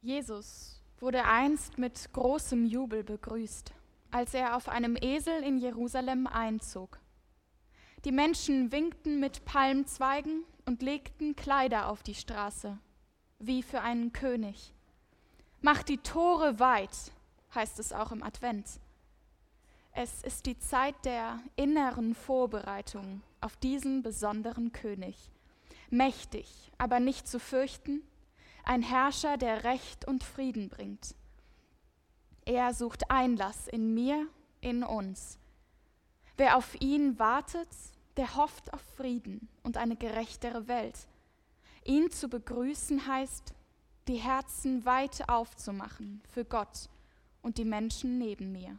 Jesus wurde einst mit großem Jubel begrüßt, als er auf einem Esel in Jerusalem einzog. Die Menschen winkten mit Palmzweigen und legten Kleider auf die Straße, wie für einen König. Macht die Tore weit, heißt es auch im Advent. Es ist die Zeit der inneren Vorbereitung auf diesen besonderen König. Mächtig, aber nicht zu fürchten, ein Herrscher, der Recht und Frieden bringt. Er sucht Einlass in mir, in uns. Wer auf ihn wartet, der hofft auf Frieden und eine gerechtere Welt. Ihn zu begrüßen heißt, die Herzen weit aufzumachen für Gott und die Menschen neben mir.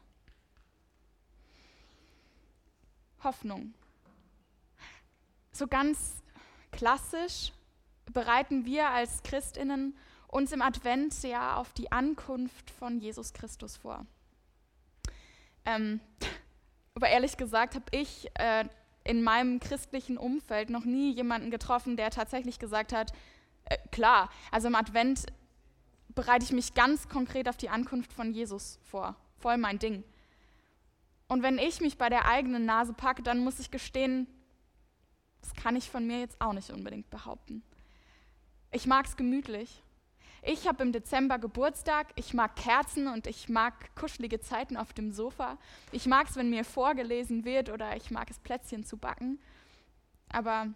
Hoffnung. So ganz klassisch bereiten wir als Christinnen uns im Advent ja auf die Ankunft von Jesus Christus vor. Ähm, aber ehrlich gesagt habe ich äh, in meinem christlichen Umfeld noch nie jemanden getroffen, der tatsächlich gesagt hat, äh, klar, also im Advent bereite ich mich ganz konkret auf die Ankunft von Jesus vor. Voll mein Ding. Und wenn ich mich bei der eigenen Nase packe, dann muss ich gestehen, das kann ich von mir jetzt auch nicht unbedingt behaupten. Ich mag es gemütlich. Ich habe im Dezember Geburtstag, ich mag Kerzen und ich mag kuschelige Zeiten auf dem Sofa. Ich mag es, wenn mir vorgelesen wird oder ich mag es, Plätzchen zu backen. Aber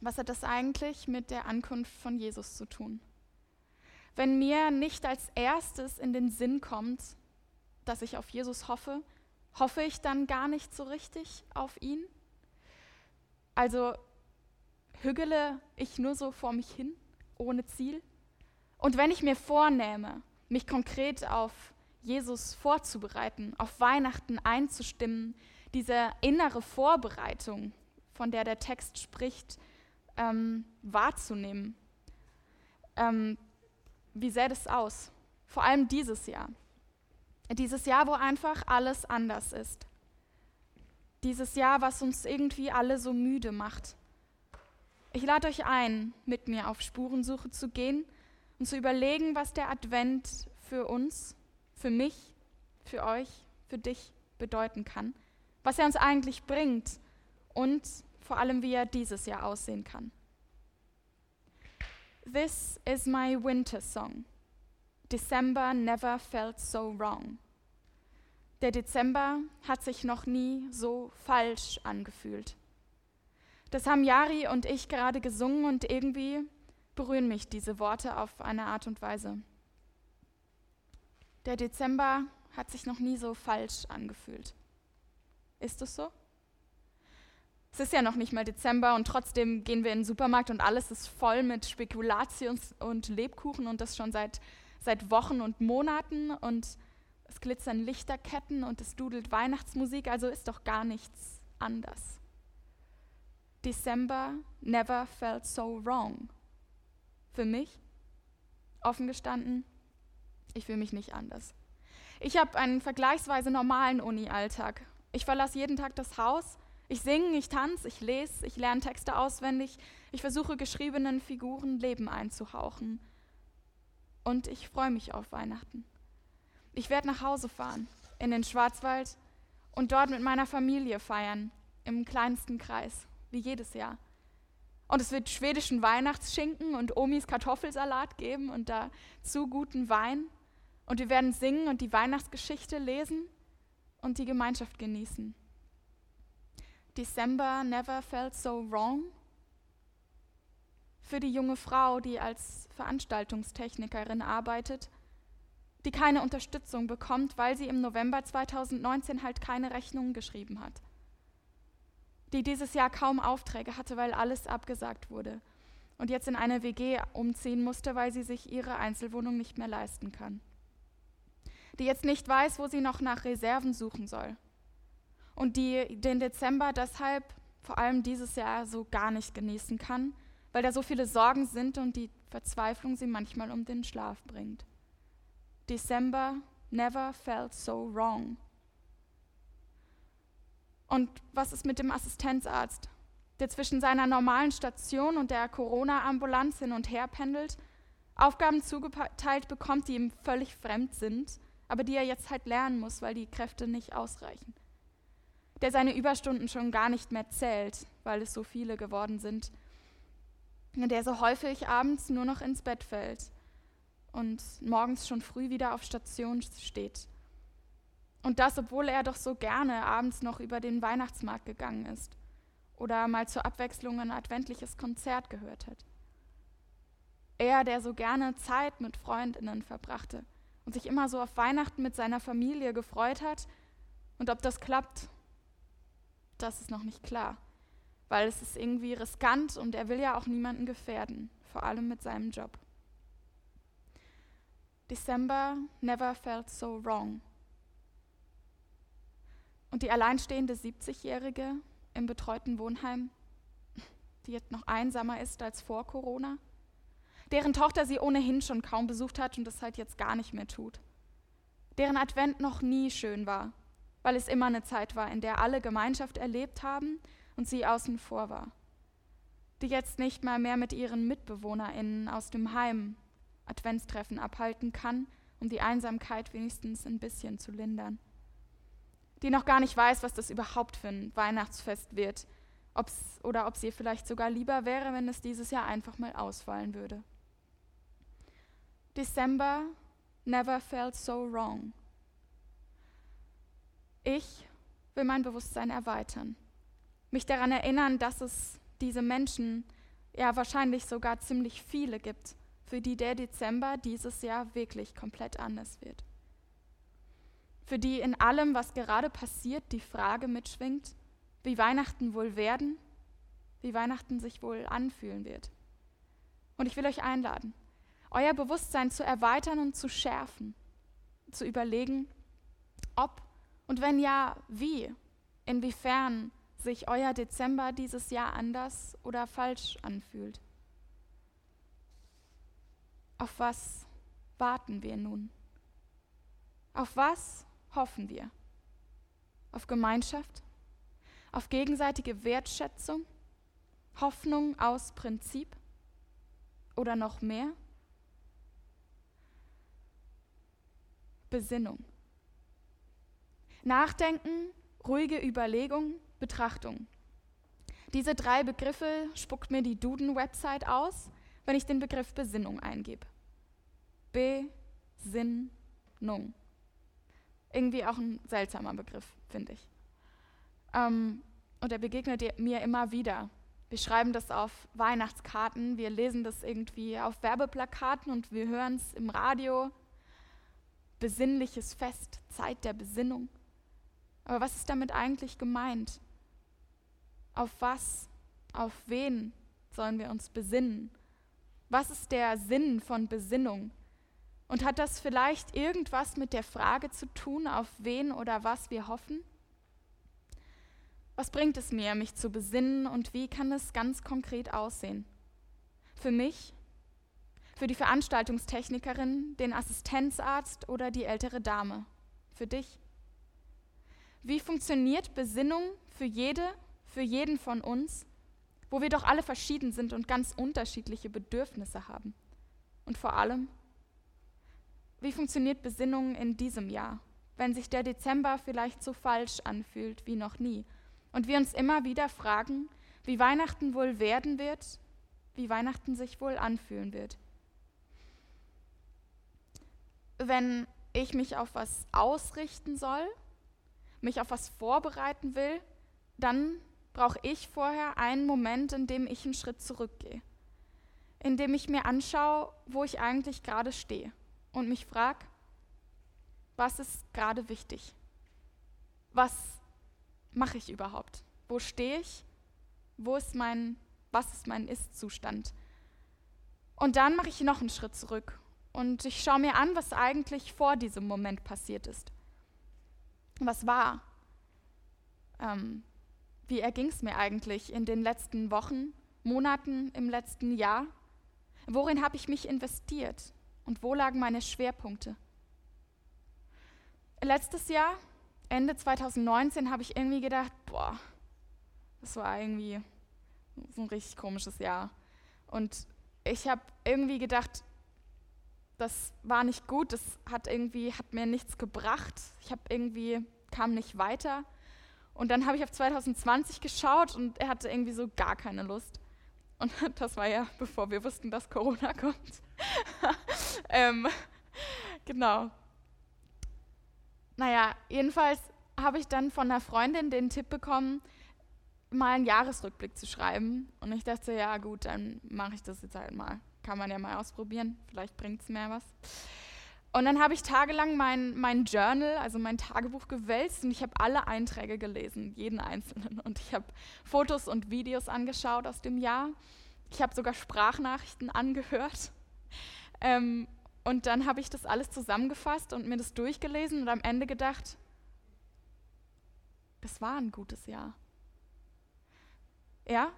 was hat das eigentlich mit der Ankunft von Jesus zu tun? Wenn mir nicht als erstes in den Sinn kommt, dass ich auf Jesus hoffe, hoffe ich dann gar nicht so richtig auf ihn? Also hügele ich nur so vor mich hin, ohne Ziel? Und wenn ich mir vornehme, mich konkret auf Jesus vorzubereiten, auf Weihnachten einzustimmen, diese innere Vorbereitung, von der der Text spricht, ähm, wahrzunehmen. Ähm, wie sähe das aus? Vor allem dieses Jahr. Dieses Jahr, wo einfach alles anders ist. Dieses Jahr, was uns irgendwie alle so müde macht. Ich lade euch ein, mit mir auf Spurensuche zu gehen und zu überlegen, was der Advent für uns, für mich, für euch, für dich bedeuten kann, was er uns eigentlich bringt und vor allem, wie er dieses Jahr aussehen kann. This is my winter song. December never felt so wrong. Der Dezember hat sich noch nie so falsch angefühlt. Das haben Jari und ich gerade gesungen und irgendwie berühren mich diese Worte auf eine Art und Weise. Der Dezember hat sich noch nie so falsch angefühlt. Ist es so? Es ist ja noch nicht mal Dezember und trotzdem gehen wir in den Supermarkt und alles ist voll mit Spekulations- und Lebkuchen und das schon seit, seit Wochen und Monaten und es glitzern Lichterketten und es dudelt Weihnachtsmusik, also ist doch gar nichts anders. December never felt so wrong. Für mich, offen gestanden, ich fühle mich nicht anders. Ich habe einen vergleichsweise normalen Uni-Alltag. Ich verlasse jeden Tag das Haus ich singe, ich tanze, ich lese, ich lerne Texte auswendig, ich versuche geschriebenen Figuren Leben einzuhauchen. Und ich freue mich auf Weihnachten. Ich werde nach Hause fahren, in den Schwarzwald und dort mit meiner Familie feiern, im kleinsten Kreis, wie jedes Jahr. Und es wird schwedischen Weihnachtsschinken und Omis Kartoffelsalat geben und dazu guten Wein. Und wir werden singen und die Weihnachtsgeschichte lesen und die Gemeinschaft genießen. December never felt so wrong? Für die junge Frau, die als Veranstaltungstechnikerin arbeitet, die keine Unterstützung bekommt, weil sie im November 2019 halt keine Rechnungen geschrieben hat. Die dieses Jahr kaum Aufträge hatte, weil alles abgesagt wurde und jetzt in eine WG umziehen musste, weil sie sich ihre Einzelwohnung nicht mehr leisten kann. Die jetzt nicht weiß, wo sie noch nach Reserven suchen soll und die den Dezember deshalb vor allem dieses Jahr so gar nicht genießen kann, weil da so viele Sorgen sind und die Verzweiflung sie manchmal um den Schlaf bringt. December never felt so wrong. Und was ist mit dem Assistenzarzt, der zwischen seiner normalen Station und der Corona-Ambulanz hin und her pendelt, Aufgaben zugeteilt bekommt, die ihm völlig fremd sind, aber die er jetzt halt lernen muss, weil die Kräfte nicht ausreichen. Der seine Überstunden schon gar nicht mehr zählt, weil es so viele geworden sind. Der so häufig abends nur noch ins Bett fällt und morgens schon früh wieder auf Station steht. Und das, obwohl er doch so gerne abends noch über den Weihnachtsmarkt gegangen ist oder mal zur Abwechslung ein adventliches Konzert gehört hat. Er, der so gerne Zeit mit Freundinnen verbrachte und sich immer so auf Weihnachten mit seiner Familie gefreut hat. Und ob das klappt, das ist noch nicht klar, weil es ist irgendwie riskant und er will ja auch niemanden gefährden, vor allem mit seinem Job. December never felt so wrong. Und die alleinstehende 70-Jährige im betreuten Wohnheim, die jetzt noch einsamer ist als vor Corona, deren Tochter sie ohnehin schon kaum besucht hat und das halt jetzt gar nicht mehr tut, deren Advent noch nie schön war, weil es immer eine Zeit war, in der alle Gemeinschaft erlebt haben und sie außen vor war, die jetzt nicht mal mehr mit ihren Mitbewohnerinnen aus dem Heim Adventstreffen abhalten kann, um die Einsamkeit wenigstens ein bisschen zu lindern, die noch gar nicht weiß, was das überhaupt für ein Weihnachtsfest wird, ob's, oder ob es ihr vielleicht sogar lieber wäre, wenn es dieses Jahr einfach mal ausfallen würde. December never felt so wrong. Ich will mein Bewusstsein erweitern, mich daran erinnern, dass es diese Menschen, ja wahrscheinlich sogar ziemlich viele gibt, für die der Dezember dieses Jahr wirklich komplett anders wird. Für die in allem, was gerade passiert, die Frage mitschwingt, wie Weihnachten wohl werden, wie Weihnachten sich wohl anfühlen wird. Und ich will euch einladen, euer Bewusstsein zu erweitern und zu schärfen, zu überlegen, ob und wenn ja, wie, inwiefern sich euer Dezember dieses Jahr anders oder falsch anfühlt. Auf was warten wir nun? Auf was hoffen wir? Auf Gemeinschaft? Auf gegenseitige Wertschätzung? Hoffnung aus Prinzip? Oder noch mehr? Besinnung. Nachdenken, ruhige Überlegung, Betrachtung. Diese drei Begriffe spuckt mir die Duden-Website aus, wenn ich den Begriff Besinnung eingebe. Besinnung. Irgendwie auch ein seltsamer Begriff, finde ich. Ähm, und er begegnet mir immer wieder. Wir schreiben das auf Weihnachtskarten, wir lesen das irgendwie auf Werbeplakaten und wir hören es im Radio, besinnliches Fest, Zeit der Besinnung. Aber was ist damit eigentlich gemeint? Auf was, auf wen sollen wir uns besinnen? Was ist der Sinn von Besinnung? Und hat das vielleicht irgendwas mit der Frage zu tun, auf wen oder was wir hoffen? Was bringt es mir, mich zu besinnen und wie kann es ganz konkret aussehen? Für mich für die Veranstaltungstechnikerin, den Assistenzarzt oder die ältere Dame. Für dich. Wie funktioniert Besinnung für jede, für jeden von uns, wo wir doch alle verschieden sind und ganz unterschiedliche Bedürfnisse haben? Und vor allem, wie funktioniert Besinnung in diesem Jahr, wenn sich der Dezember vielleicht so falsch anfühlt wie noch nie und wir uns immer wieder fragen, wie Weihnachten wohl werden wird, wie Weihnachten sich wohl anfühlen wird? wenn ich mich auf was ausrichten soll, mich auf was vorbereiten will, dann brauche ich vorher einen Moment, in dem ich einen Schritt zurückgehe, in dem ich mir anschaue, wo ich eigentlich gerade stehe und mich frage, was ist gerade wichtig? Was mache ich überhaupt? Wo stehe ich? Wo ist mein, was ist mein Ist-Zustand? Und dann mache ich noch einen Schritt zurück und ich schaue mir an, was eigentlich vor diesem Moment passiert ist. Was war? Ähm, wie erging es mir eigentlich in den letzten Wochen, Monaten, im letzten Jahr? Worin habe ich mich investiert und wo lagen meine Schwerpunkte? Letztes Jahr, Ende 2019, habe ich irgendwie gedacht, boah, das war irgendwie so ein richtig komisches Jahr. Und ich habe irgendwie gedacht, das war nicht gut, das hat irgendwie, hat mir nichts gebracht. Ich habe irgendwie, kam nicht weiter. Und dann habe ich auf 2020 geschaut und er hatte irgendwie so gar keine Lust. Und das war ja, bevor wir wussten, dass Corona kommt. Ähm, genau. Naja, jedenfalls habe ich dann von einer Freundin den Tipp bekommen, mal einen Jahresrückblick zu schreiben. Und ich dachte, ja gut, dann mache ich das jetzt halt mal. Kann man ja mal ausprobieren, vielleicht bringt es mir was. Und dann habe ich tagelang mein, mein Journal, also mein Tagebuch gewälzt und ich habe alle Einträge gelesen, jeden einzelnen. Und ich habe Fotos und Videos angeschaut aus dem Jahr. Ich habe sogar Sprachnachrichten angehört. Ähm, und dann habe ich das alles zusammengefasst und mir das durchgelesen und am Ende gedacht, das war ein gutes Jahr. Ja,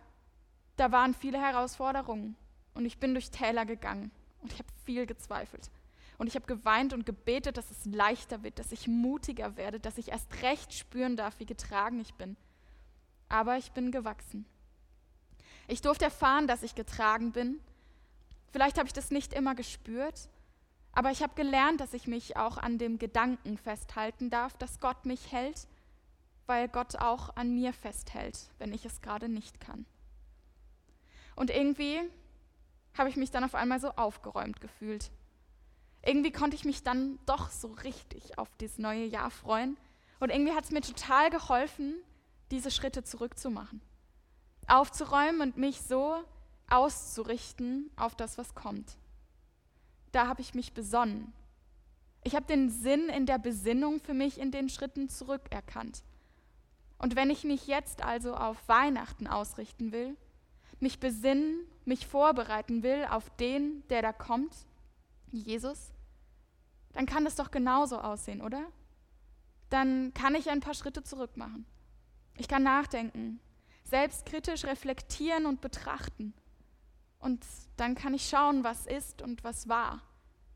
da waren viele Herausforderungen und ich bin durch Täler gegangen und ich habe viel gezweifelt. Und ich habe geweint und gebetet, dass es leichter wird, dass ich mutiger werde, dass ich erst recht spüren darf, wie getragen ich bin. Aber ich bin gewachsen. Ich durfte erfahren, dass ich getragen bin. Vielleicht habe ich das nicht immer gespürt, aber ich habe gelernt, dass ich mich auch an dem Gedanken festhalten darf, dass Gott mich hält, weil Gott auch an mir festhält, wenn ich es gerade nicht kann. Und irgendwie habe ich mich dann auf einmal so aufgeräumt gefühlt. Irgendwie konnte ich mich dann doch so richtig auf das neue Jahr freuen. Und irgendwie hat es mir total geholfen, diese Schritte zurückzumachen. Aufzuräumen und mich so auszurichten auf das, was kommt. Da habe ich mich besonnen. Ich habe den Sinn in der Besinnung für mich in den Schritten zurückerkannt. Und wenn ich mich jetzt also auf Weihnachten ausrichten will, mich besinnen, mich vorbereiten will auf den, der da kommt, Jesus, dann kann das doch genauso aussehen, oder? Dann kann ich ein paar Schritte zurück machen. Ich kann nachdenken, selbstkritisch reflektieren und betrachten. Und dann kann ich schauen, was ist und was war.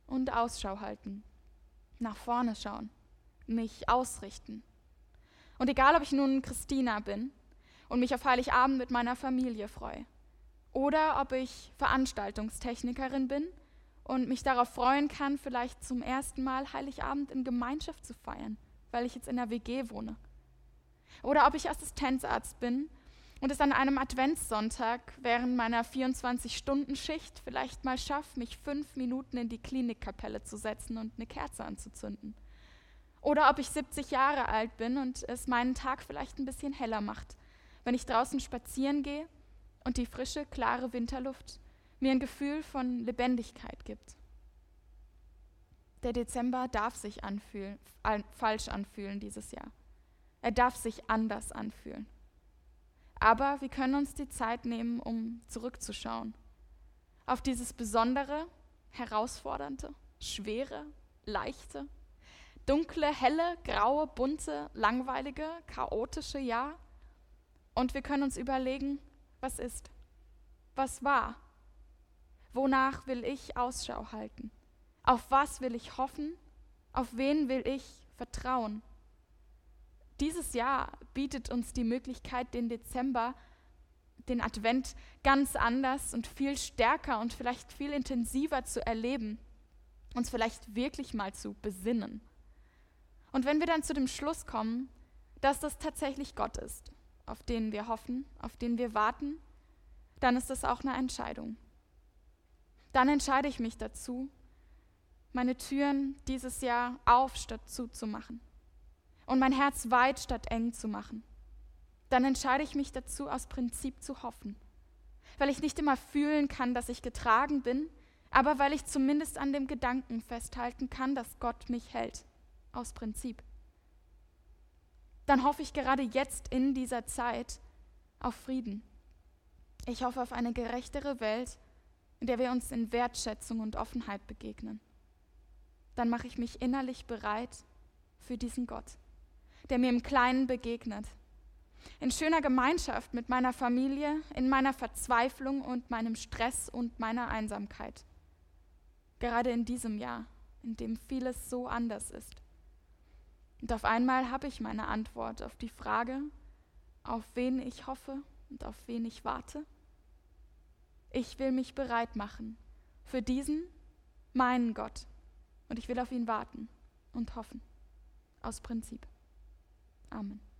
Und Ausschau halten. Nach vorne schauen. Mich ausrichten. Und egal, ob ich nun Christina bin und mich auf Heiligabend mit meiner Familie freue, oder ob ich Veranstaltungstechnikerin bin und mich darauf freuen kann, vielleicht zum ersten Mal Heiligabend in Gemeinschaft zu feiern, weil ich jetzt in der WG wohne. Oder ob ich Assistenzarzt bin und es an einem Adventssonntag während meiner 24-Stunden-Schicht vielleicht mal schaffe, mich fünf Minuten in die Klinikkapelle zu setzen und eine Kerze anzuzünden. Oder ob ich 70 Jahre alt bin und es meinen Tag vielleicht ein bisschen heller macht, wenn ich draußen spazieren gehe und die frische, klare Winterluft mir ein Gefühl von Lebendigkeit gibt. Der Dezember darf sich anfühlen, falsch anfühlen dieses Jahr. Er darf sich anders anfühlen. Aber wir können uns die Zeit nehmen, um zurückzuschauen. Auf dieses besondere, herausfordernde, schwere, leichte, dunkle, helle, graue, bunte, langweilige, chaotische Jahr. Und wir können uns überlegen, was ist, was war, wonach will ich Ausschau halten, auf was will ich hoffen, auf wen will ich vertrauen. Dieses Jahr bietet uns die Möglichkeit, den Dezember, den Advent ganz anders und viel stärker und vielleicht viel intensiver zu erleben, uns vielleicht wirklich mal zu besinnen. Und wenn wir dann zu dem Schluss kommen, dass das tatsächlich Gott ist, auf den wir hoffen, auf den wir warten, dann ist das auch eine Entscheidung. Dann entscheide ich mich dazu, meine Türen dieses Jahr auf statt zuzumachen und mein Herz weit statt eng zu machen. Dann entscheide ich mich dazu, aus Prinzip zu hoffen, weil ich nicht immer fühlen kann, dass ich getragen bin, aber weil ich zumindest an dem Gedanken festhalten kann, dass Gott mich hält aus Prinzip. Dann hoffe ich gerade jetzt in dieser Zeit auf Frieden. Ich hoffe auf eine gerechtere Welt, in der wir uns in Wertschätzung und Offenheit begegnen. Dann mache ich mich innerlich bereit für diesen Gott, der mir im Kleinen begegnet. In schöner Gemeinschaft mit meiner Familie, in meiner Verzweiflung und meinem Stress und meiner Einsamkeit. Gerade in diesem Jahr, in dem vieles so anders ist. Und auf einmal habe ich meine Antwort auf die Frage, auf wen ich hoffe und auf wen ich warte. Ich will mich bereit machen für diesen, meinen Gott. Und ich will auf ihn warten und hoffen. Aus Prinzip. Amen.